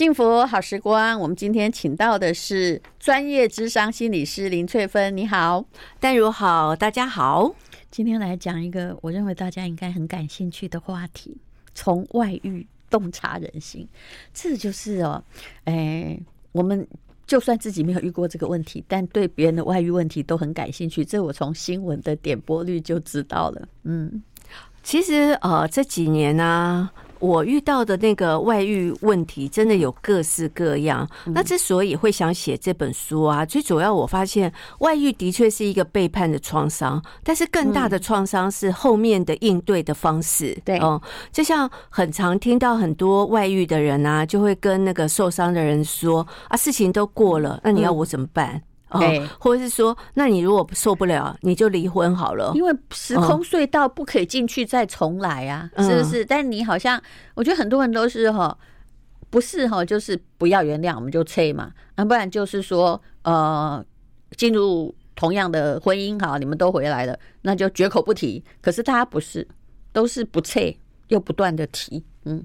幸福好时光，我们今天请到的是专业智商心理师林翠芬。你好，淡如好，大家好。今天来讲一个我认为大家应该很感兴趣的话题：从外遇洞察人心。这就是哦，哎，我们就算自己没有遇过这个问题，但对别人的外遇问题都很感兴趣。这我从新闻的点播率就知道了。嗯，其实呃这几年呢、啊。我遇到的那个外遇问题，真的有各式各样。那之所以会想写这本书啊，最主要我发现外遇的确是一个背叛的创伤，但是更大的创伤是后面的应对的方式。对，哦，就像很常听到很多外遇的人啊，就会跟那个受伤的人说啊，事情都过了，那你要我怎么办？哦，或者是说，那你如果受不了，你就离婚好了。因为时空隧道不可以进去再重来啊，是不是？但你好像，我觉得很多人都是哈，不是哈，就是不要原谅，我们就撤嘛，啊，不然就是说，呃，进入同样的婚姻哈，你们都回来了，那就绝口不提。可是大家不是，都是不撤又不断的提，嗯，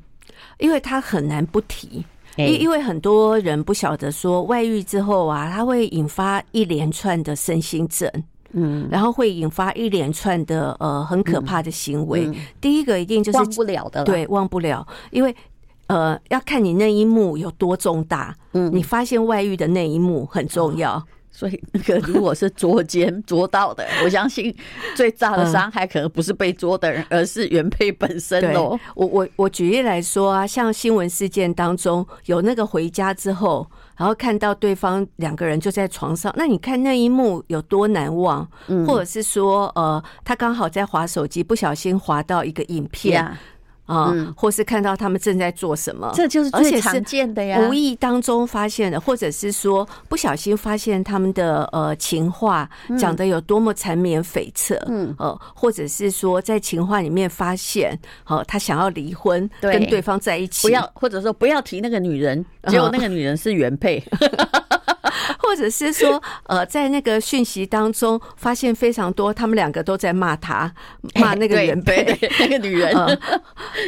因为他很难不提。因因为很多人不晓得说外遇之后啊，它会引发一连串的身心症，嗯，然后会引发一连串的呃很可怕的行为。第一个一定就是忘不了的，对，忘不了，因为呃要看你那一幕有多重大，嗯，你发现外遇的那一幕很重要。所以，那个如果是捉奸捉到的，我相信最大的伤害可能不是被捉的人，而是原配本身哦。我我我举例来说啊，像新闻事件当中有那个回家之后，然后看到对方两个人就在床上，那你看那一幕有多难忘？或者是说，呃，他刚好在划手机，不小心划到一个影片。啊，或是看到他们正在做什么，这就是最常见的呀。无意当中发现的，或者是说不小心发现他们的呃情话讲的有多么缠绵悱恻，嗯，呃，或者是说在情话里面发现，哦，他想要离婚，跟对方在一起，不要，或者说不要提那个女人，结果那个女人是原配。或者是说，呃，在那个讯息当中，发现非常多，他们两个都在骂他，骂那个原配，那个女人。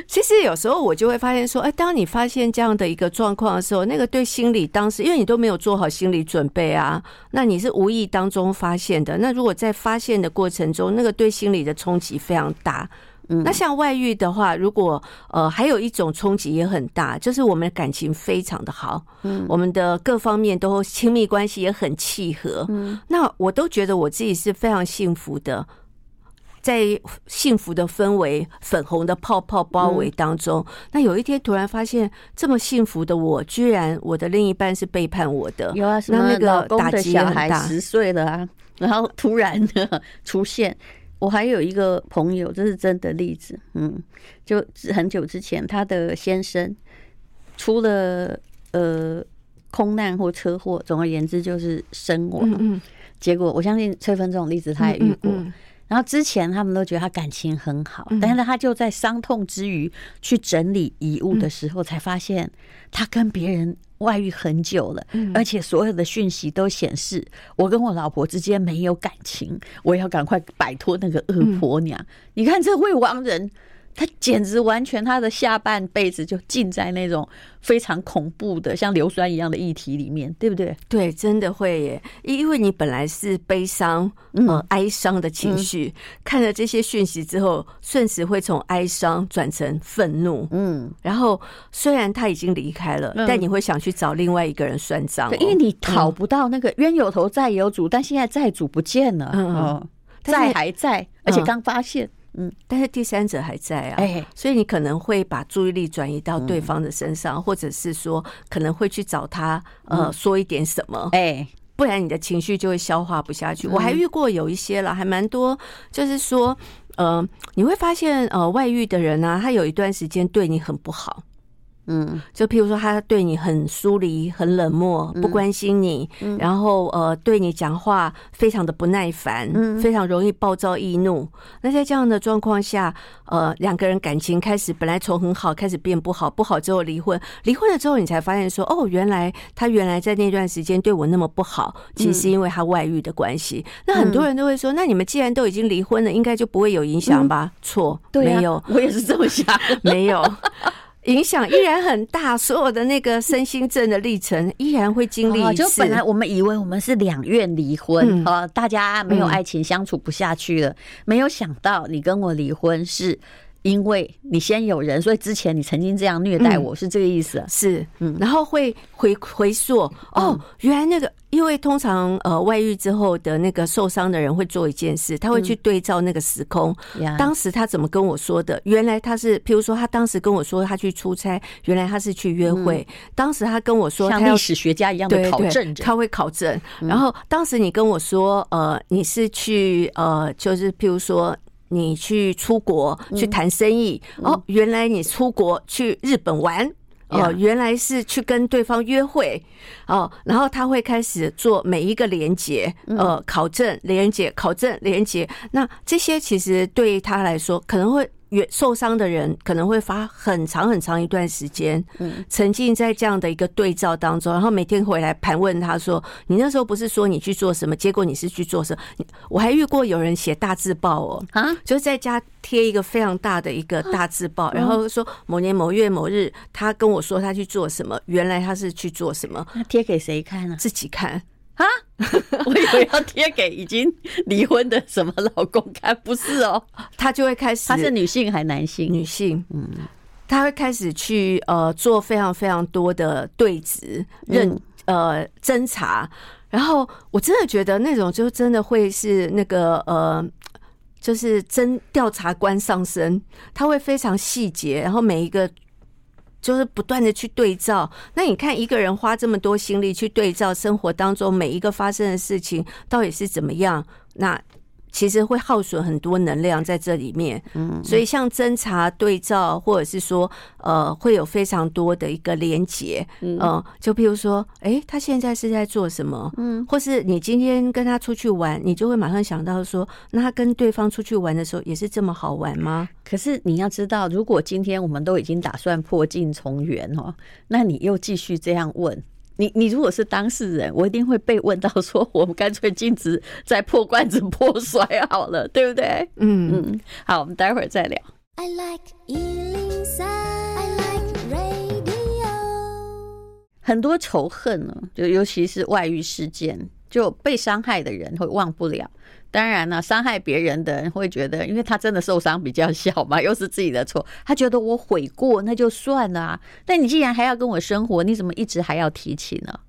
其实有时候我就会发现说，哎，当你发现这样的一个状况的时候，那个对心理当时，因为你都没有做好心理准备啊，那你是无意当中发现的。那如果在发现的过程中，那个对心理的冲击非常大。那像外遇的话，如果呃还有一种冲击也很大，就是我们的感情非常的好，嗯，我们的各方面都亲密关系也很契合，嗯，那我都觉得我自己是非常幸福的，在幸福的氛围、粉红的泡泡包围当中，那有一天突然发现，这么幸福的我，居然我的另一半是背叛我的，有啊，那那个打击很大，十岁了啊，然后突然的出现。我还有一个朋友，这是真的例子，嗯，就很久之前，他的先生出了呃空难或车祸，总而言之就是身亡。嗯嗯，结果我相信翠芬这种例子他也遇过。然后之前他们都觉得他感情很好，但是他就在伤痛之余去整理遗物的时候，才发现他跟别人。外遇很久了，而且所有的讯息都显示我跟我老婆之间没有感情，我要赶快摆脱那个恶婆娘。你看这未亡人。他简直完全，他的下半辈子就浸在那种非常恐怖的像硫酸一样的议题里面，对不对？对，真的会耶。因为你本来是悲伤、呃哀伤的情绪，看了这些讯息之后，瞬时会从哀伤转成愤怒。嗯，然后虽然他已经离开了，但你会想去找另外一个人算账，因为你讨不到那个冤有头债有主，但现在债主不见了，嗯，债还在，而且刚发现。嗯，但是第三者还在啊，哎。所以你可能会把注意力转移到对方的身上，或者是说可能会去找他，呃，说一点什么，哎，不然你的情绪就会消化不下去。我还遇过有一些了，还蛮多，就是说，呃，你会发现，呃，外遇的人呢，他有一段时间对你很不好。嗯，就譬如说，他对你很疏离、很冷漠、不关心你，然后呃，对你讲话非常的不耐烦，非常容易暴躁易怒。那在这样的状况下，呃，两个人感情开始本来从很好开始变不好，不好之后离婚，离婚了之后，你才发现说，哦，原来他原来在那段时间对我那么不好，其实是因为他外遇的关系。那很多人都会说，那你们既然都已经离婚了，应该就不会有影响吧？错，没有，我也是这么想，没有。影响依然很大，所有的那个身心症的历程依然会经历。就本来我们以为我们是两院离婚，啊，大家没有爱情相处不下去了，没有想到你跟我离婚是。因为你先有人，所以之前你曾经这样虐待我，是这个意思？是，嗯，然后会回回溯哦，原来那个，因为通常呃外遇之后的那个受伤的人会做一件事，他会去对照那个时空，当时他怎么跟我说的？原来他是，譬如说他当时跟我说他去出差，原来他是去约会。当时他跟我说，像历史学家一样的考证，他会考证。然后当时你跟我说，呃，你是去呃，就是譬如说。你去出国去谈生意哦，原来你出国去日本玩哦，原来是去跟对方约会哦，然后他会开始做每一个连接，呃，考证连接，考证连接，那这些其实对他来说可能会。受伤的人可能会花很长很长一段时间，沉浸在这样的一个对照当中，然后每天回来盘问他说：“你那时候不是说你去做什么？结果你是去做什么？”我还遇过有人写大字报哦，啊，就是在家贴一个非常大的一个大字报，然后说某年某月某日，他跟我说他去做什么，原来他是去做什么？那贴给谁看呢？自己看。啊，我以为要贴给已经离婚的什么老公看，不是哦，他就会开始，他是女性还男性？女性，嗯，他会开始去呃做非常非常多的对质、认呃侦查，然后我真的觉得那种就真的会是那个呃，就是侦调查官上身，他会非常细节，然后每一个。就是不断的去对照，那你看一个人花这么多心力去对照生活当中每一个发生的事情到底是怎么样，那。其实会耗损很多能量在这里面，嗯，所以像侦查对照，或者是说，呃，会有非常多的一个连结，嗯，就譬如说，哎，他现在是在做什么？嗯，或是你今天跟他出去玩，你就会马上想到说，那他跟对方出去玩的时候也是这么好玩吗？可是你要知道，如果今天我们都已经打算破镜重圆哦，那你又继续这样问。你你如果是当事人，我一定会被问到说，我们干脆禁止再破罐子破摔好了，对不对？嗯嗯，好，我们待会儿再聊。I like 103, I like radio。很多仇恨呢，就尤其是外遇事件，就被伤害的人会忘不了。当然了，伤害别人的人会觉得，因为他真的受伤比较小嘛，又是自己的错，他觉得我悔过那就算了啊。但你既然还要跟我生活，你怎么一直还要提起呢？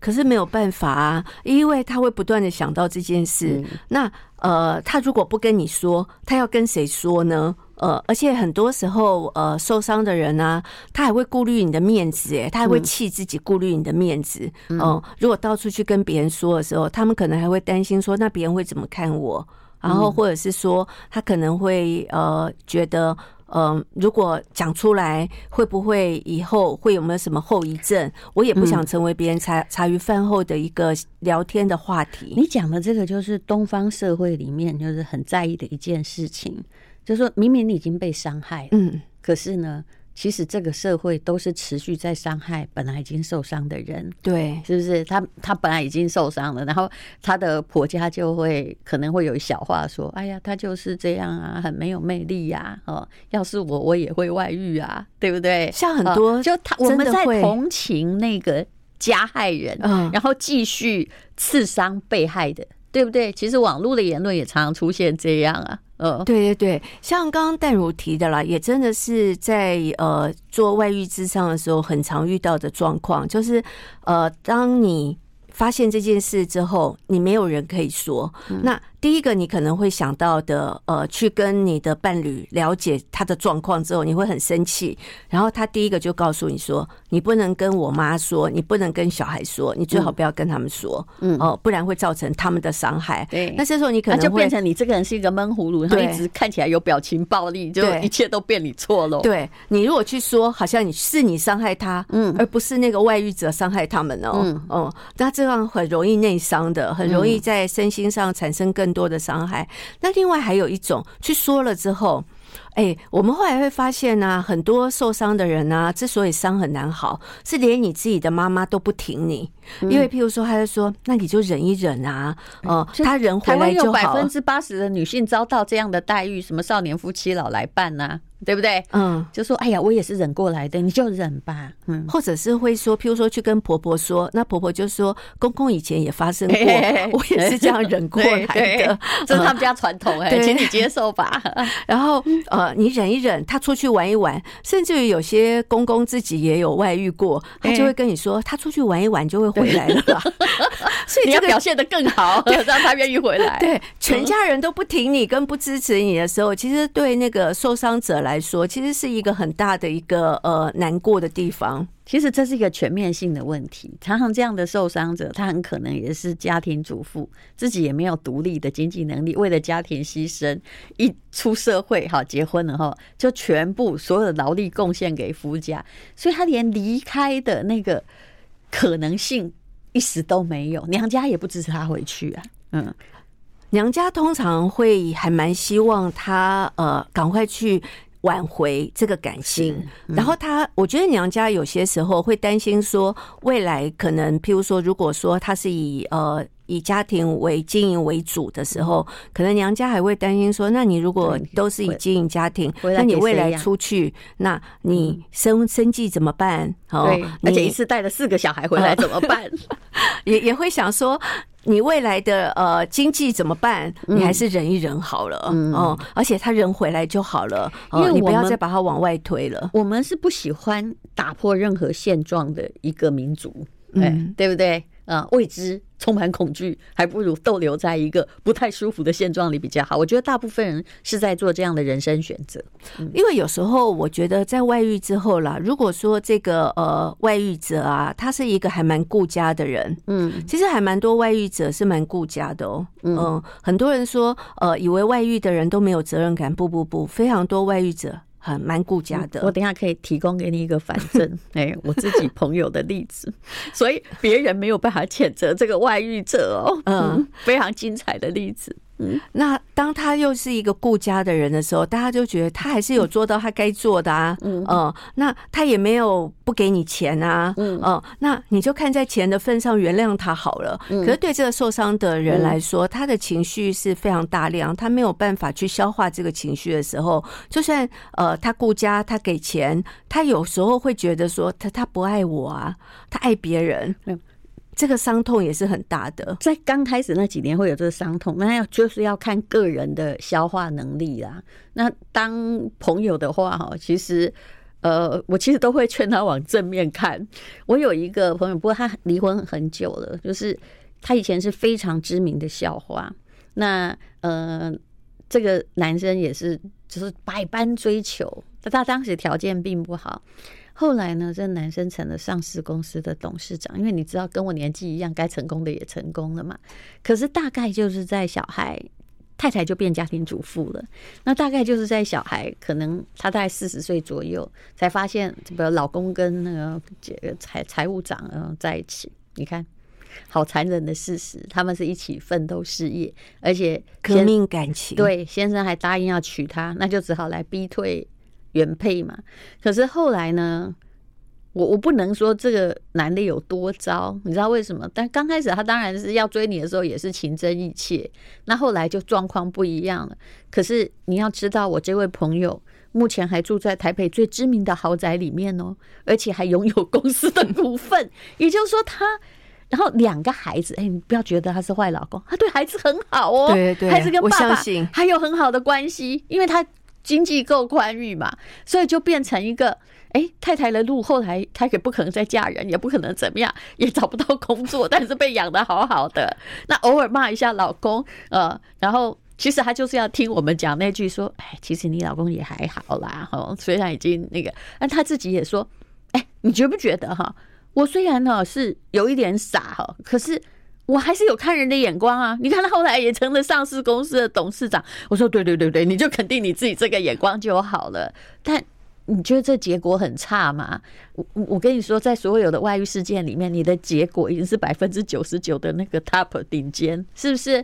可是没有办法啊，因为他会不断的想到这件事。那呃，他如果不跟你说，他要跟谁说呢？呃，而且很多时候，呃，受伤的人呢、啊，他还会顾虑你的面子，哎，他还会气自己，顾虑你的面子。嗯、呃，如果到处去跟别人说的时候，他们可能还会担心说，那别人会怎么看我？然后或者是说，他可能会呃觉得，嗯、呃，如果讲出来，会不会以后会有没有什么后遗症？我也不想成为别人茶茶余饭后的一个聊天的话题。你讲的这个，就是东方社会里面就是很在意的一件事情。就是说明明你已经被伤害，嗯，可是呢，其实这个社会都是持续在伤害本来已经受伤的人，对，是不是？他他本来已经受伤了，然后他的婆家就会可能会有小话说：“哎呀，他就是这样啊，很没有魅力呀，哦，要是我，我也会外遇啊，对不对？”像很多就他我们在同情那个加害人，然后继续刺伤被害的，对不对？其实网络的言论也常常出现这样啊。呃，对对对，像刚刚淡如提的啦，也真的是在呃做外遇之上的时候，很常遇到的状况，就是呃，当你发现这件事之后，你没有人可以说，那。第一个，你可能会想到的，呃，去跟你的伴侣了解他的状况之后，你会很生气。然后他第一个就告诉你说：“你不能跟我妈说，你不能跟小孩说，你最好不要跟他们说，嗯，哦，不然会造成他们的伤害。”对，那这时候你可能就变成你这个人是一个闷葫芦，然后一直看起来有表情暴力，就一切都变你错了。对，你如果去说，好像你是你伤害他，嗯，而不是那个外遇者伤害他们哦，嗯，哦，那这样很容易内伤的，很容易在身心上产生更。更多的伤害。那另外还有一种，去说了之后，哎，我们后来会发现呢，很多受伤的人呢，之所以伤很难好，是连你自己的妈妈都不挺你。因为譬如说，他就说，那你就忍一忍啊，哦，他人回来就好。台湾有百分之八十的女性遭到这样的待遇，什么少年夫妻老来伴呐，对不对？嗯，就说哎呀，我也是忍过来的，你就忍吧。嗯，或者是会说，譬如说去跟婆婆说，那婆婆就说，公公以前也发生过，我也是这样忍过来的，这是他们家传统哎，请你接受吧。然后呃，你忍一忍，他出去玩一玩，甚至于有些公公自己也有外遇过，他就会跟你说，他出去玩一玩就会回来了。所以你要表现的更好，让他愿意回来。对，全家人都不挺你跟不支持你的时候，其实对那个受伤者来。来说，其实是一个很大的一个呃难过的地方。其实这是一个全面性的问题。常常这样的受伤者，他很可能也是家庭主妇，自己也没有独立的经济能力，为了家庭牺牲。一出社会，哈，结婚了哈，就全部所有的劳力贡献给夫家，所以他连离开的那个可能性一时都没有。娘家也不支持他回去啊。嗯，娘家通常会还蛮希望他呃赶快去。挽回这个感情，嗯、然后他，我觉得娘家有些时候会担心说，未来可能，譬如说，如果说他是以呃以家庭为经营为主的时候，可能娘家还会担心说，那你如果都是以经营家庭，那你未来出去，那你生生计怎么办？哦，而且一次带了四个小孩回来怎么办？也也会想说。你未来的呃经济怎么办？你还是忍一忍好了，嗯，哦，而且他人回来就好了，因为你不要再把他往外推了。我们是不喜欢打破任何现状的一个民族，嗯，对不对？啊，未知充满恐惧，还不如逗留在一个不太舒服的现状里比较好。我觉得大部分人是在做这样的人生选择，因为有时候我觉得在外遇之后啦，如果说这个呃外遇者啊，他是一个还蛮顾家的人，嗯，其实还蛮多外遇者是蛮顾家的哦，嗯，很多人说呃以为外遇的人都没有责任感，不不不，非常多外遇者。很蛮顾家的，我等一下可以提供给你一个反证，哎，我自己朋友的例子，所以别人没有办法谴责这个外遇者哦，嗯，非常精彩的例子。嗯，那当他又是一个顾家的人的时候，大家就觉得他还是有做到他该做的啊，嗯，嗯，那他也没有不给你钱啊，嗯，嗯，那你就看在钱的份上原谅他好了。可是对这个受伤的人来说，他的情绪是非常大量，他没有办法去消化这个情绪的时候，就算呃他顾家，他给钱，他有时候会觉得说他他不爱我啊，他爱别人。这个伤痛也是很大的，在刚开始那几年会有这个伤痛，那要就是要看个人的消化能力啦。那当朋友的话，哈，其实，呃，我其实都会劝他往正面看。我有一个朋友，不过他离婚很久了，就是他以前是非常知名的校花，那呃，这个男生也是就是百般追求，但他当时条件并不好。后来呢，这男生成了上市公司的董事长，因为你知道，跟我年纪一样，该成功的也成功了嘛。可是大概就是在小孩太太就变家庭主妇了，那大概就是在小孩可能他大概四十岁左右，才发现这个老公跟那个财财务长嗯在一起。你看，好残忍的事实，他们是一起奋斗事业，而且革命感情。对，先生还答应要娶她，那就只好来逼退。原配嘛，可是后来呢，我我不能说这个男的有多糟，你知道为什么？但刚开始他当然是要追你的时候也是情真意切，那后来就状况不一样了。可是你要知道，我这位朋友目前还住在台北最知名的豪宅里面哦，而且还拥有公司的股份，也就是说他，然后两个孩子，哎，你不要觉得他是坏老公，他对孩子很好哦，对对，孩子跟爸爸还有很好的关系，因为他。经济够宽裕嘛，所以就变成一个哎、太太的路。后来她也不可能再嫁人，也不可能怎么样，也找不到工作，但是被养得好好的。那偶尔骂一下老公，呃，然后其实他就是要听我们讲那句说，哎，其实你老公也还好啦，哈，虽然已经那个，但他自己也说，哎，你觉不觉得哈？我虽然呢是有一点傻哈，可是。我还是有看人的眼光啊！你看他后来也成了上市公司的董事长。我说对对对对，你就肯定你自己这个眼光就好了。但你觉得这结果很差吗？我我跟你说，在所有的外遇事件里面，你的结果已经是百分之九十九的那个 top 顶尖，是不是？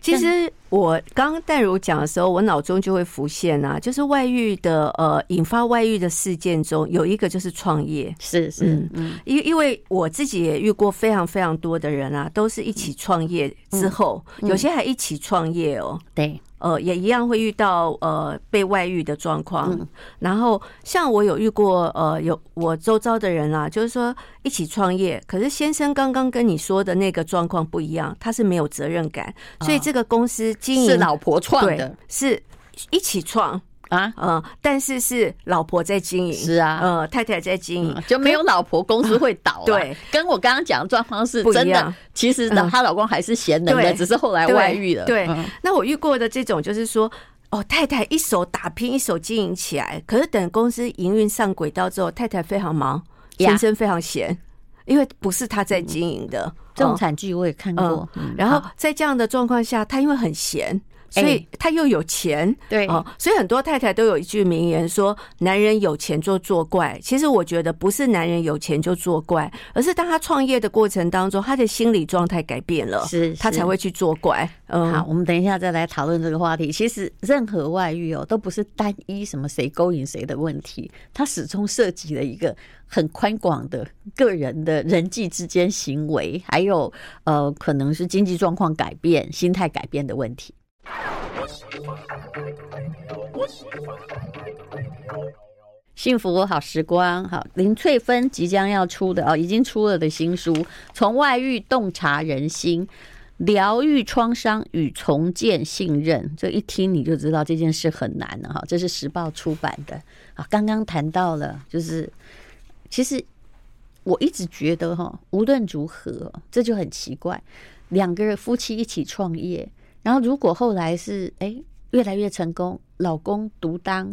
其实我刚刚淡如讲的时候，我脑中就会浮现啊，就是外遇的呃，引发外遇的事件中有一个就是创业，是是嗯，因因为我自己也遇过非常非常多的人啊，都是一起创业之后，有些还一起创业哦，对。呃，也一样会遇到呃被外遇的状况，嗯、然后像我有遇过呃有我周遭的人啊，就是说一起创业，可是先生刚刚跟你说的那个状况不一样，他是没有责任感，所以这个公司经营是老婆创的，是一起创。啊，嗯，但是是老婆在经营，是啊，呃，太太在经营，就没有老婆，公司会倒。对，跟我刚刚讲的状况是真的。其实呢，她老公还是贤能的，只是后来外遇了。对，那我遇过的这种就是说，哦，太太一手打拼，一手经营起来，可是等公司营运上轨道之后，太太非常忙，先生非常闲，因为不是他在经营的。这种惨剧我也看过。然后在这样的状况下，他因为很闲。所以他又有钱，对哦，所以很多太太都有一句名言说：“男人有钱就作怪。”其实我觉得不是男人有钱就作怪，而是当他创业的过程当中，他的心理状态改变了，是他才会去作怪。嗯，好，我们等一下再来讨论这个话题。其实任何外遇哦，都不是单一什么谁勾引谁的问题，它始终涉及了一个很宽广的个人的人际之间行为，还有呃，可能是经济状况改变、心态改变的问题。幸福好时光，好，林翠芬即将要出的哦，已经出了的新书《从外遇洞察人心，疗愈创伤与重建信任》。这一听你就知道这件事很难了哈。这是时报出版的啊。刚刚谈到了，就是其实我一直觉得哈，无论如何，这就很奇怪，两个人夫妻一起创业。然后，如果后来是哎越来越成功，老公独当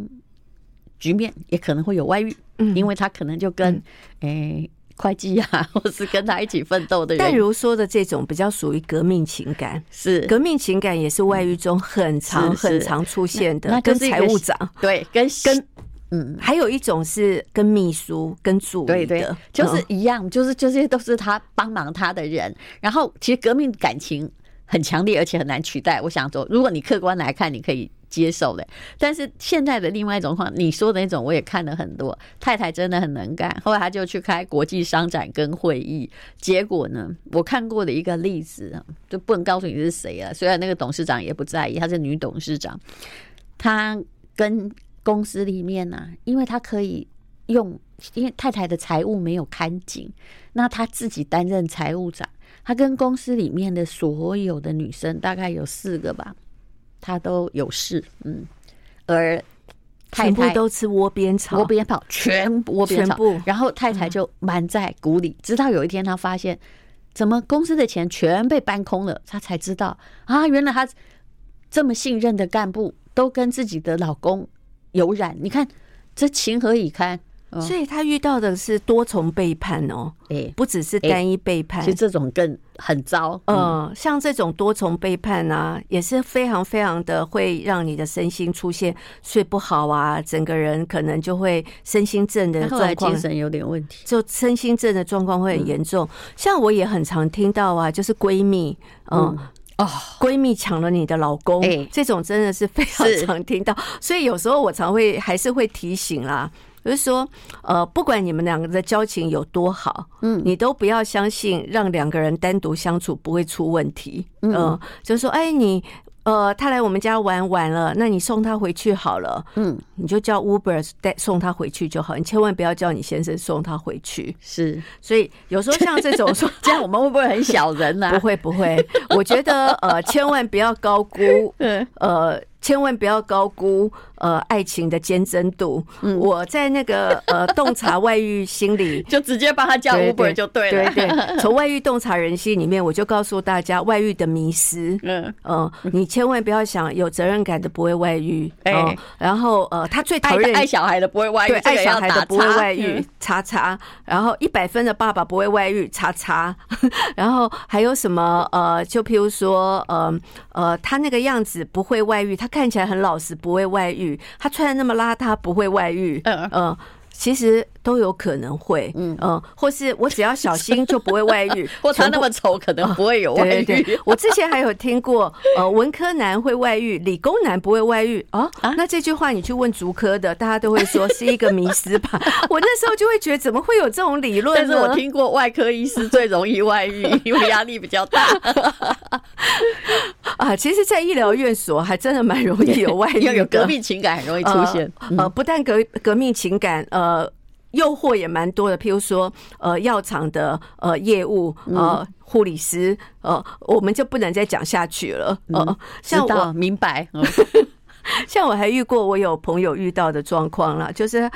局面，也可能会有外遇，嗯，因为他可能就跟哎、嗯、会计啊，或是跟他一起奋斗的人。但如说的这种比较属于革命情感，是革命情感也是外遇中很常很常出现的。那跟财务长对，跟跟嗯，还有一种是跟秘书跟助理的，就是一样，就是这些都是他帮忙他的人。然后其实革命感情。很强烈，而且很难取代。我想说，如果你客观来看，你可以接受的。但是现在的另外一种话，你说的那种，我也看了很多。太太真的很能干，后来他就去开国际商展跟会议。结果呢，我看过的一个例子，就不能告诉你是谁了。虽然那个董事长也不在意，她是女董事长，她跟公司里面呢、啊，因为她可以用，因为太太的财务没有看紧，那她自己担任财务长。他跟公司里面的所有的女生，大概有四个吧，他都有事，嗯，而太太全部都吃窝边草，窝边草，全部窝边草，然后太太就瞒在鼓里，直到有一天她发现，怎么公司的钱全被搬空了，她才知道啊，原来她这么信任的干部都跟自己的老公有染，你看这情何以堪？所以他遇到的是多重背叛哦，哎，不只是单一背叛，其实这种更很糟。嗯，像这种多重背叛啊，也是非常非常的会让你的身心出现睡不好啊，整个人可能就会身心症的状况，精神有点问题，就身心症的状况会很严重。像我也很常听到啊，就是闺蜜，嗯，哦，闺蜜抢了你的老公，哎，这种真的是非常常听到。所以有时候我常会还是会提醒啦。就是说，呃，不管你们两个的交情有多好，嗯，你都不要相信让两个人单独相处不会出问题，嗯，呃、就是说，哎，你。呃，他来我们家玩完了，那你送他回去好了。嗯，你就叫 Uber 带送他回去就好，你千万不要叫你先生送他回去。是，所以有时候像这种说，这样我们会不会很小人呢？不会不会，我觉得呃，千万不要高估，呃，千万不要高估呃爱情的坚贞度。我在那个呃 洞察外遇心理，就直接帮他叫 Uber 就对了。对对，从外遇洞察人心里面，我就告诉大家外遇的迷失。嗯嗯，你。千万不要想有责任感的不会外遇，哎、欸，然后呃，他最讨厌爱小孩的不会外遇，对，爱小孩的不会外遇，叉叉。然后一百分的爸爸不会外遇，叉叉。然后还有什么呃，就譬如说呃呃，他那个样子不会外遇，他看起来很老实，不会外遇。他穿的那么邋遢，不会外遇，嗯嗯。其实都有可能会，嗯嗯，或是我只要小心就不会外遇，或他那么丑可能不会有外遇。对对对，我之前还有听过，呃，文科男会外遇，理工男不会外遇啊？那这句话你去问足科的，大家都会说是一个迷思吧？我那时候就会觉得怎么会有这种理论？但是我听过外科医师最容易外遇，因为压力比较大。啊，其实，在医疗院所还真的蛮容易有外遇，有革命情感很容易出现。呃，不但革革命情感，呃。诱惑也蛮多的，譬如说，呃，药厂的呃业务，呃，护理师，呃，我们就不能再讲下去了。呃，像我明白，像我还遇过，我有朋友遇到的状况啦，就是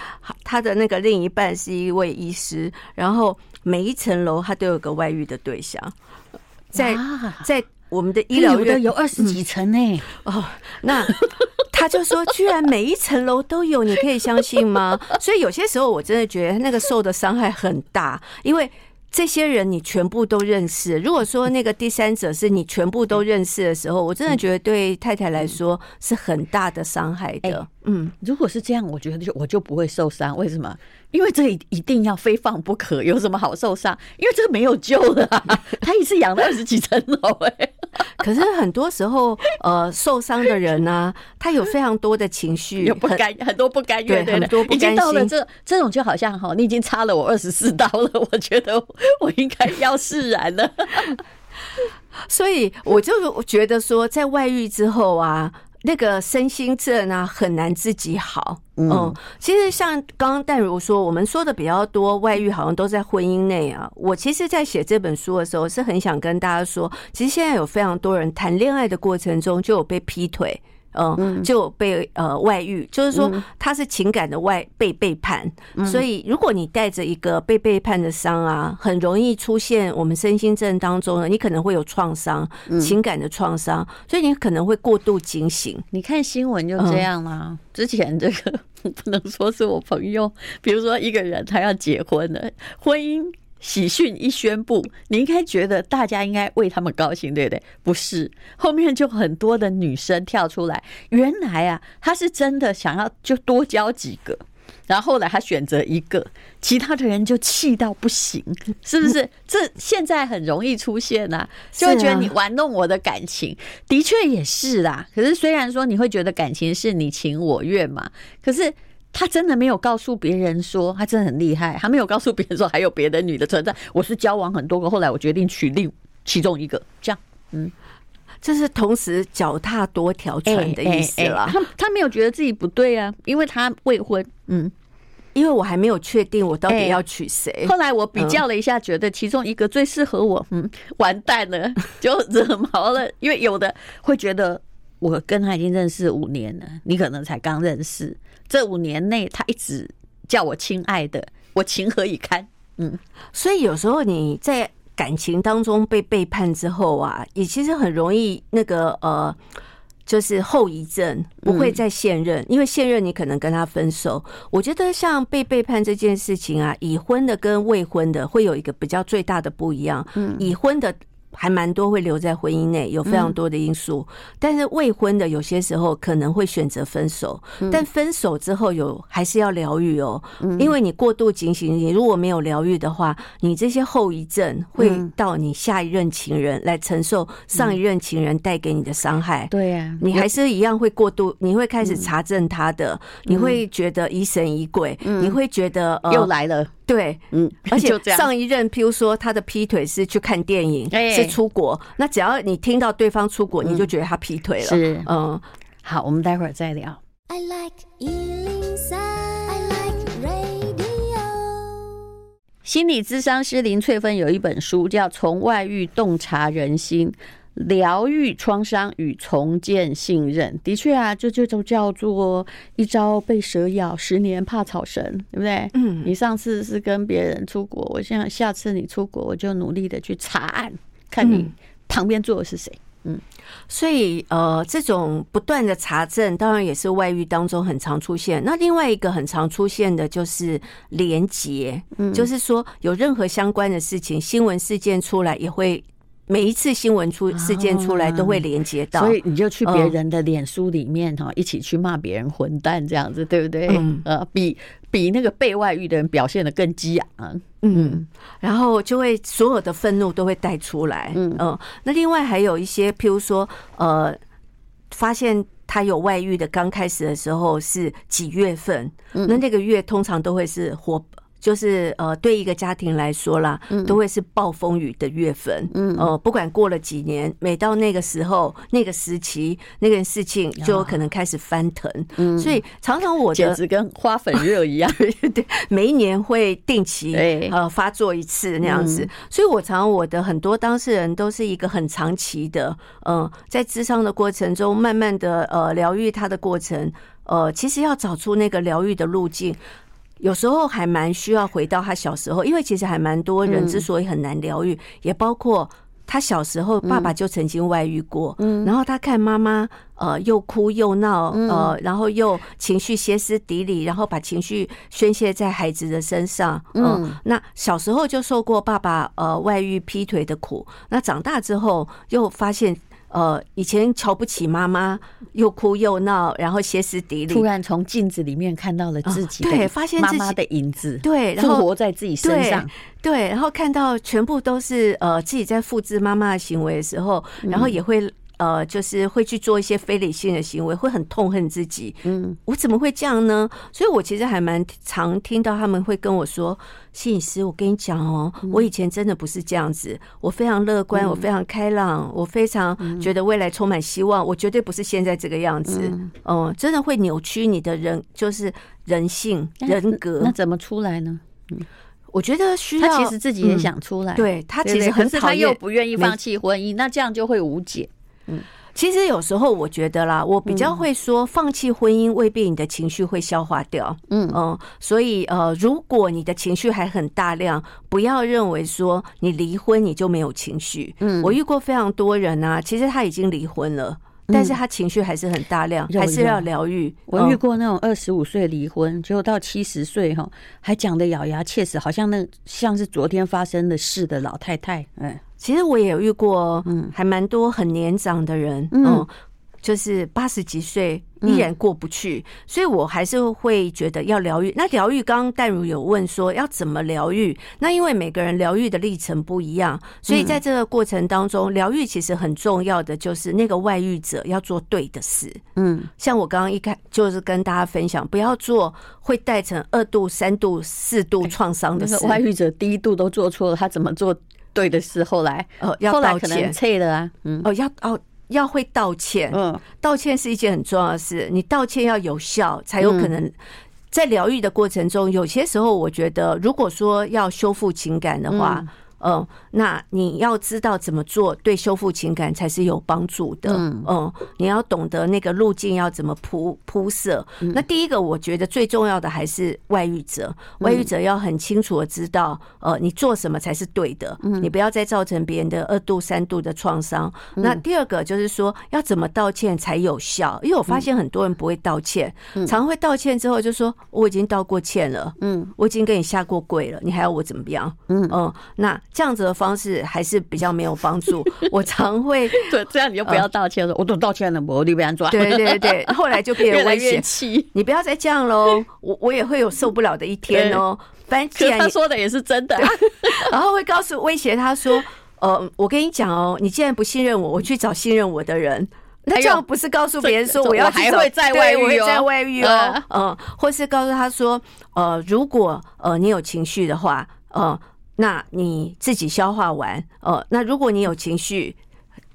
他的那个另一半是一位医师，然后每一层楼他都有个外遇的对象，在在我们的医疗院有二十几层呢。哦，那。他就说，居然每一层楼都有，你可以相信吗？所以有些时候我真的觉得那个受的伤害很大，因为这些人你全部都认识。如果说那个第三者是你全部都认识的时候，我真的觉得对太太来说是很大的伤害的。嗯，如果是这样，我觉得就我就不会受伤。为什么？因为这一定要非放不可。有什么好受伤？因为这个没有救了啊。他一次养了二十几层楼，哎。可是很多时候，呃，受伤的人呢、啊，他有非常多的情绪，有不甘，很多不甘愿，对，很多不甘心。已经到了这这种，就好像哈，你已经插了我二十四刀了，我觉得我应该要释然了。所以我就觉得说，在外遇之后啊。那个身心症啊，很难自己好。嗯，其实像刚刚淡如说，我们说的比较多，外遇好像都在婚姻内啊。我其实，在写这本书的时候，是很想跟大家说，其实现在有非常多人谈恋爱的过程中就有被劈腿。嗯，就被呃外遇，就是说他是情感的外被背叛，所以如果你带着一个被背叛的伤啊，很容易出现我们身心症当中呢，你可能会有创伤，情感的创伤，所以你可能会过度警醒。你看新闻就这样啦，之前这个 不能说是我朋友，比如说一个人他要结婚了，婚姻。喜讯一宣布，你应该觉得大家应该为他们高兴，对不对？不是，后面就很多的女生跳出来，原来啊，她是真的想要就多交几个，然后后来他选择一个，其他的人就气到不行，是不是？这现在很容易出现啊，就会觉得你玩弄我的感情，的确也是啦。可是虽然说你会觉得感情是你情我愿嘛，可是。他真的没有告诉别人说，他真的很厉害。他没有告诉别人说还有别的女的存在。我是交往很多个，后来我决定娶另其中一个。这样，嗯，这是同时脚踏多条船的意思了。他他没有觉得自己不对啊，因为他未婚。嗯，因为我还没有确定我到底要娶谁。后来我比较了一下，觉得其中一个最适合我。嗯，完蛋了，就惹毛了。因为有的会觉得我跟他已经认识五年了，你可能才刚认识。这五年内，他一直叫我亲爱的，我情何以堪？嗯，所以有时候你在感情当中被背叛之后啊，也其实很容易那个呃，就是后遗症不会再现任，因为现任你可能跟他分手。我觉得像被背叛这件事情啊，已婚的跟未婚的会有一个比较最大的不一样。嗯，已婚的。还蛮多会留在婚姻内，有非常多的因素。但是未婚的有些时候可能会选择分手，但分手之后有还是要疗愈哦，因为你过度警醒，你如果没有疗愈的话，你这些后遗症会到你下一任情人来承受上一任情人带给你的伤害。对呀，你还是一样会过度，你会开始查证他的，你会觉得疑神疑鬼，你会觉得又来了。对，嗯，而 且上一任，譬如说他的劈腿是去看电影，是出国，那只要你听到对方出国，你就觉得他劈腿了。是，嗯，好，我们待会儿再聊。I like 心理咨商师林翠芬有一本书叫《从外遇洞察人心》。疗愈创伤与重建信任，的确啊，这就就叫做一朝被蛇咬，十年怕草绳，对不对？嗯，你上次是跟别人出国，我现在下次你出国，我就努力的去查案，看你旁边坐的是谁。嗯，所以呃，这种不断的查证，当然也是外遇当中很常出现。那另外一个很常出现的就是连结，嗯，就是说有任何相关的事情，新闻事件出来也会。每一次新闻出事件出来，都会连接到，所以你就去别人的脸书里面哈，一起去骂别人混蛋这样子，对不对？嗯，呃，比比那个被外遇的人表现的更激昂，嗯，然后就会所有的愤怒都会带出来，嗯，那另外还有一些，譬如说，呃，发现他有外遇的，刚开始的时候是几月份？那那个月通常都会是火。就是呃，对一个家庭来说啦，都会是暴风雨的月份。嗯，呃，不管过了几年，每到那个时候、那个时期，那个事情就有可能开始翻腾。嗯，所以常常我的简直跟花粉热一样，对，每一年会定期呃发作一次那样子。所以我常常我的很多当事人都是一个很长期的，嗯，在咨商的过程中，慢慢的呃疗愈他的过程，呃，其实要找出那个疗愈的路径。有时候还蛮需要回到他小时候，因为其实还蛮多人之所以很难疗愈，也包括他小时候爸爸就曾经外遇过，嗯，然后他看妈妈呃又哭又闹，呃，然后又情绪歇斯底里，然后把情绪宣泄在孩子的身上，嗯，那小时候就受过爸爸呃外遇劈腿的苦，那长大之后又发现。呃，以前瞧不起妈妈，又哭又闹，然后歇斯底里。突然从镜子里面看到了自己，对，发现妈妈的影子，对，然后活在自己身上，对，然后看到全部都是呃自己在复制妈妈的行为的时候，然后也会。呃，就是会去做一些非理性的行为，会很痛恨自己。嗯，我怎么会这样呢？所以我其实还蛮常听到他们会跟我说：“心理师，我跟你讲哦，我以前真的不是这样子，我非常乐观，我非常开朗，我非常觉得未来充满希望，我绝对不是现在这个样子。”嗯，真的会扭曲你的人，就是人性人格。那怎么出来呢？嗯，我觉得需要。他其实自己也想出来，对他其实很讨厌，他又不愿意放弃婚姻，那这样就会无解。嗯，其实有时候我觉得啦，我比较会说，放弃婚姻未必你的情绪会消化掉。嗯嗯，所以呃，如果你的情绪还很大量，不要认为说你离婚你就没有情绪。嗯，我遇过非常多人啊，其实他已经离婚了，但是他情绪还是很大量，还是要疗愈。我遇过那种二十五岁离婚，结果到七十岁哈，还讲得咬牙切齿，好像那像是昨天发生的事的老太太。嗯。其实我也有遇过，嗯，还蛮多很年长的人，嗯，就是八十几岁依然过不去，所以我还是会觉得要疗愈。那疗愈，刚刚淡如有问说要怎么疗愈？那因为每个人疗愈的历程不一样，所以在这个过程当中，疗愈其实很重要的就是那个外遇者要做对的事。嗯，像我刚刚一开就是跟大家分享，不要做会带成二度、三度、四度创伤的事。外遇者第一度都做错了，他怎么做？对的是后来哦，要道歉，脆了啊，嗯，哦，要哦，要会道歉，嗯，道歉是一件很重要的事，你道歉要有效，才有可能在疗愈的过程中，有些时候我觉得，如果说要修复情感的话。嗯，那你要知道怎么做，对修复情感才是有帮助的。嗯，你要懂得那个路径要怎么铺铺设。那第一个，我觉得最重要的还是外遇者，外遇者要很清楚的知道，呃，你做什么才是对的，你不要再造成别人的二度、三度的创伤。那第二个就是说，要怎么道歉才有效？因为我发现很多人不会道歉，常会道歉之后就说我已经道过歉了，嗯，我已经跟你下过跪了，你还要我怎么样？嗯嗯，那。这样子的方式还是比较没有帮助。我常会对这样，你就不要道歉了。我都道歉了，我你不要抓。对对对，后来就变得威胁。你不要再这样喽，我我也会有受不了的一天哦。反正既然他说的也是真的，然后会告诉威胁他说：“呃，我跟你讲哦，你既然不信任我，我去找信任我的人。那这样不是告诉别人说我要还会再外遇哦，再外遇哦，嗯，或是告诉他说：呃，如果呃你有情绪的话，呃。”那你自己消化完呃。那如果你有情绪，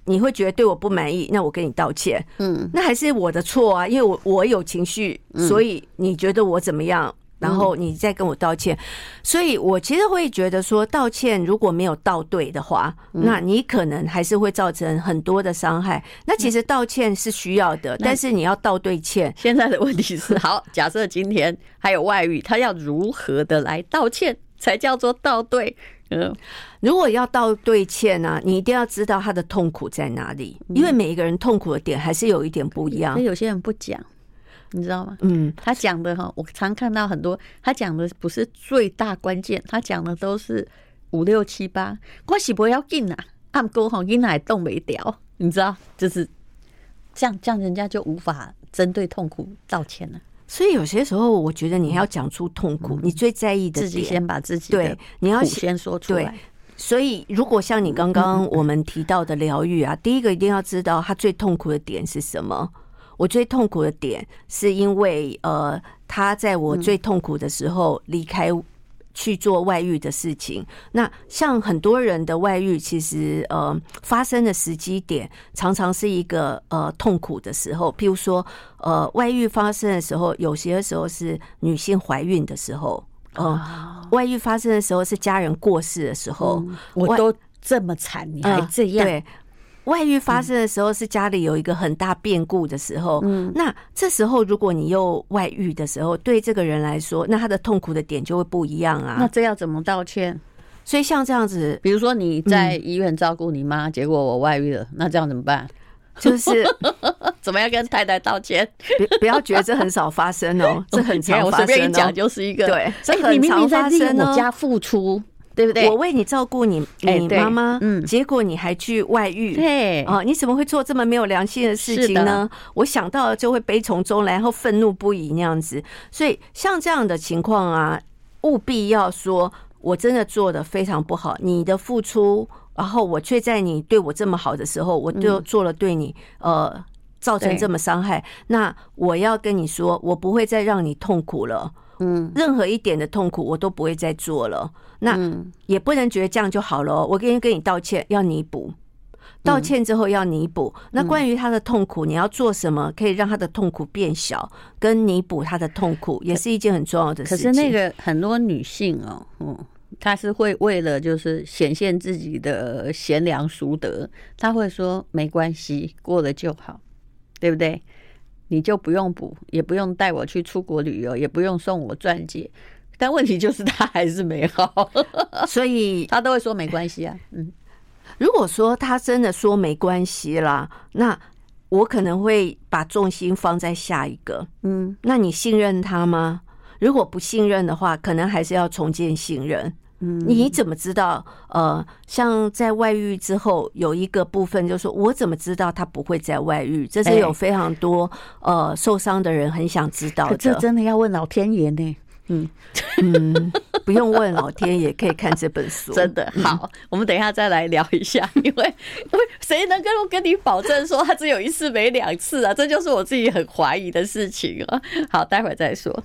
你会觉得对我不满意，那我跟你道歉。嗯，那还是我的错啊，因为我我有情绪，所以你觉得我怎么样？然后你再跟我道歉。所以我其实会觉得说，道歉如果没有道对的话，那你可能还是会造成很多的伤害。那其实道歉是需要的，但是你要道对歉。现在的问题是，好，假设今天还有外遇，他要如何的来道歉？才叫做道对，嗯，如果要道对歉呢，你一定要知道他的痛苦在哪里，因为每一个人痛苦的点还是有一点不一样。所以有些人不讲，你知道吗？嗯，他讲的哈，我常看到很多，他讲的不是最大关键，他讲的都是五六七八，我是不要紧啊。按沟吼，因来动没掉，你知道，就是这样，这样人家就无法针对痛苦道歉了。所以有些时候，我觉得你要讲出痛苦，嗯、你最在意的自己先把自己的对，你要先说出来。所以，如果像你刚刚我们提到的疗愈啊，第一个一定要知道他最痛苦的点是什么。我最痛苦的点是因为呃，他在我最痛苦的时候离开。去做外遇的事情，那像很多人的外遇，其实呃发生的时机点常常是一个呃痛苦的时候。譬如说，呃外遇发生的时候，有些时候是女性怀孕的时候，呃外遇发生的时候是家人过世的时候，我都这么惨，你还这样。对。外遇发生的时候是家里有一个很大变故的时候，嗯，那这时候如果你又外遇的时候，对这个人来说，那他的痛苦的点就会不一样啊。那这要怎么道歉？所以像这样子，比如说你在医院照顾你妈，结果我外遇了，那这样怎么办？就是 怎么样跟太太道歉？不不要觉得这很少发生哦，这很常 发生。我随便一讲就是一个对，这很常发生哦。我家付出。对不对？我为你照顾你你妈妈，嗯，结果你还去外遇，对啊，你怎么会做这么没有良心的事情呢？我想到了就会悲从中来，然后愤怒不已那样子。所以像这样的情况啊，务必要说，我真的做的非常不好，你的付出，然后我却在你对我这么好的时候，我就做了对你呃造成这么伤害。那我要跟你说，我不会再让你痛苦了。嗯，任何一点的痛苦我都不会再做了。那也不能觉得这样就好了。我跟你跟你道歉，要弥补。道歉之后要弥补。那关于他的痛苦，你要做什么可以让他的痛苦变小，跟弥补他的痛苦，也是一件很重要的事情。可是那个很多女性哦，嗯，她是会为了就是显现自己的贤良淑德，她会说没关系，过了就好，对不对？你就不用补，也不用带我去出国旅游，也不用送我钻戒。但问题就是他还是没好，所以他都会说没关系啊。嗯，如果说他真的说没关系啦，那我可能会把重心放在下一个。嗯，那你信任他吗？如果不信任的话，可能还是要重建信任。嗯，你怎么知道？呃，像在外遇之后，有一个部分就是说，我怎么知道他不会再外遇？这是有非常多呃受伤的人很想知道的。这真的要问老天爷呢。嗯 嗯，不用问老天爷，可以看这本书。真的好，我们等一下再来聊一下，因为因为谁能跟我跟你保证说他只有一次没两次啊？这就是我自己很怀疑的事情啊。好，待会儿再说。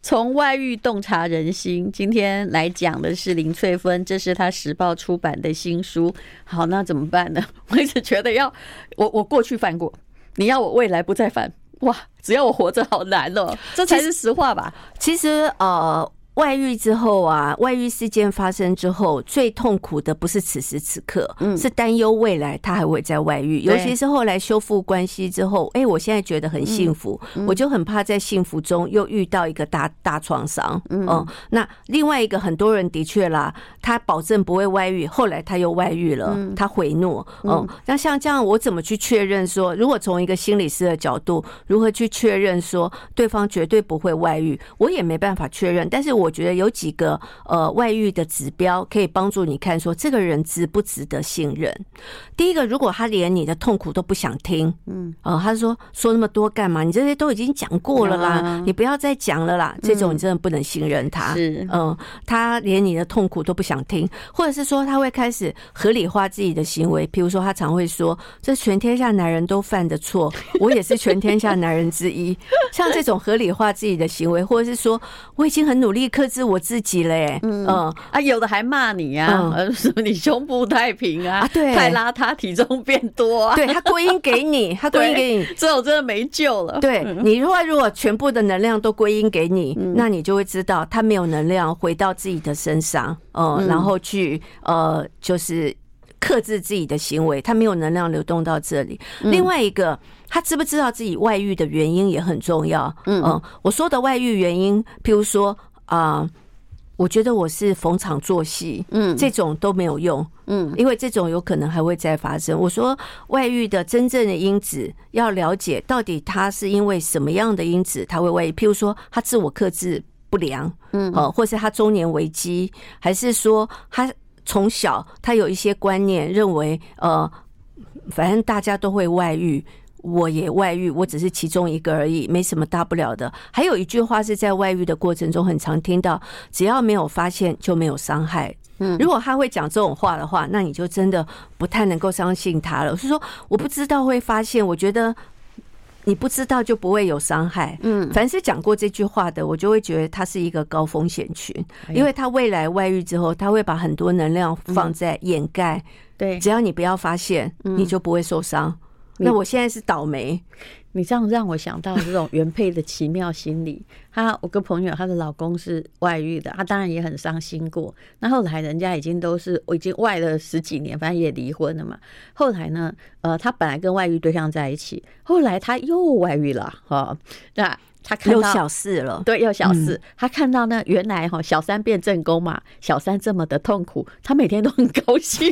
从外遇洞察人心，今天来讲的是林翠芬，这是她时报出版的新书。好，那怎么办呢？我一直觉得要我我过去犯过。你要我未来不再犯，哇！只要我活着，好难哦，这才是实话吧？其实，呃。外遇之后啊，外遇事件发生之后，最痛苦的不是此时此刻，嗯，是担忧未来他还会在外遇。尤其是后来修复关系之后，哎，我现在觉得很幸福，我就很怕在幸福中又遇到一个大大创伤。嗯，那另外一个很多人的确啦，他保证不会外遇，后来他又外遇了，他回诺。嗯，那像这样，我怎么去确认说，如果从一个心理师的角度，如何去确认说对方绝对不会外遇？我也没办法确认，但是我。我觉得有几个呃外遇的指标可以帮助你看说这个人值不值得信任。第一个，如果他连你的痛苦都不想听，嗯，哦，他说说那么多干嘛？你这些都已经讲过了啦，你不要再讲了啦。这种你真的不能信任他。是，嗯，他连你的痛苦都不想听，或者是说他会开始合理化自己的行为，譬如说他常会说这全天下男人都犯的错，我也是全天下男人之一。像这种合理化自己的行为，或者是说我已经很努力。克制我自己嘞，嗯。啊，有的还骂你呀，说你胸部太平啊，对，太邋遢，体重变多啊，对，他归因给你，他归因给你，这我真的没救了。对，你如果如果全部的能量都归因给你，那你就会知道他没有能量回到自己的身上，嗯，然后去呃，就是克制自己的行为，他没有能量流动到这里。另外一个。他知不知道自己外遇的原因也很重要。嗯，我说的外遇原因，譬如说啊、呃，我觉得我是逢场作戏，嗯，这种都没有用，嗯，因为这种有可能还会再发生。我说外遇的真正的因子，要了解到底他是因为什么样的因子他会外遇。譬如说他自我克制不良，嗯，哦，或是他中年危机，还是说他从小他有一些观念，认为呃，反正大家都会外遇，我也外遇，我只是其中一个而已，没什么大不了的。还有一句话是在外遇的过程中很常听到，只要没有发现就没有伤害。嗯，如果他会讲这种话的话，那你就真的不太能够相信他了。是说我不知道会发现，我觉得。你不知道就不会有伤害。嗯，凡是讲过这句话的，我就会觉得他是一个高风险群，因为他未来外遇之后，他会把很多能量放在掩盖。对，只要你不要发现，你就不会受伤。那我现在是倒霉。你这样让我想到这种原配的奇妙心理。她，我个朋友，她的老公是外遇的，她当然也很伤心过。那后来人家已经都是，我已经外了十几年，反正也离婚了嘛。后来呢，呃，她本来跟外遇对象在一起，后来她又外遇了，哈，那。他看到有小四了，对，又小四。他看到呢，原来哈小三变正宫嘛，小三这么的痛苦，他每天都很高兴，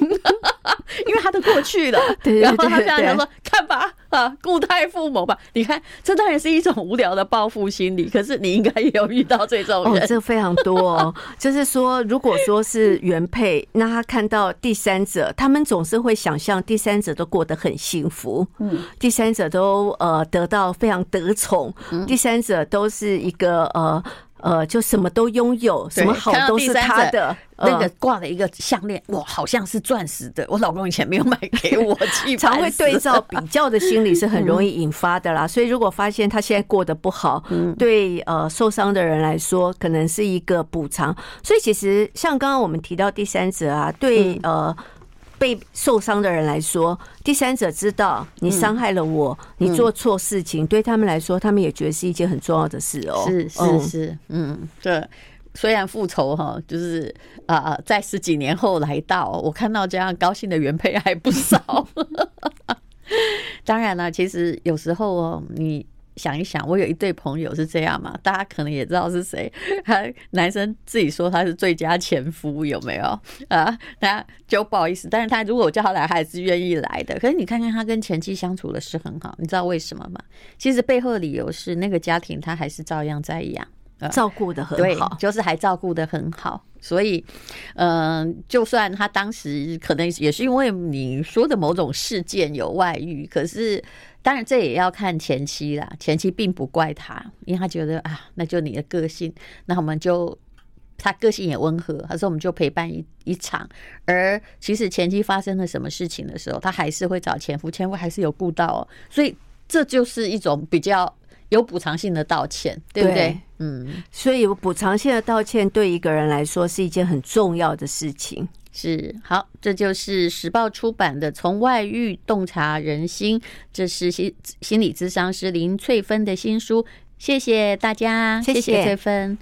因为他都过去了。然后他这样想说：“看吧，啊，故态复萌吧。”你看，这当然是一种无聊的报复心理。可是你应该也有遇到这种人，哦，这非常多哦。就是说，如果说是原配，那他看到第三者，他们总是会想象第三者都过得很幸福，嗯，第三者都呃得到非常得宠，第三。者都是一个呃呃，就什么都拥有，什么好都是他的。那个挂了一个项链，哇，好像是钻石的。我老公以前没有买给我，常会对照比较的心理是很容易引发的啦。所以如果发现他现在过得不好，对呃受伤的人来说，可能是一个补偿。所以其实像刚刚我们提到第三者啊，对呃。被受伤的人来说，第三者知道你伤害了我，嗯、你做错事情，嗯、对他们来说，他们也觉得是一件很重要的事哦。是是是，嗯，对。虽然复仇哈，就是啊、呃，在十几年后来到，我看到这样高兴的原配还不少。当然了，其实有时候哦，你。想一想，我有一对朋友是这样嘛？大家可能也知道是谁。他男生自己说他是最佳前夫，有没有 啊？那就不好意思。但是他如果我叫他来，他还是愿意来的。可是你看看他跟前妻相处的是很好，你知道为什么吗？其实背后的理由是那个家庭他还是照样在养，照顾的很好，就是还照顾的很好。所以，嗯，就算他当时可能也是因为你说的某种事件有外遇，可是。当然，这也要看前妻啦。前妻并不怪他，因为他觉得啊，那就你的个性。那我们就他个性也温和，他说我们就陪伴一一场。而其实前妻发生了什么事情的时候，他还是会找前夫，前夫还是有顾到哦。所以这就是一种比较有补偿性的道歉，对不对？对，嗯，所以有补偿性的道歉对一个人来说是一件很重要的事情。是，好，这就是时报出版的《从外遇洞察人心》，这是心心理咨商师林翠芬的新书。谢谢大家，谢谢，谢谢翠芬。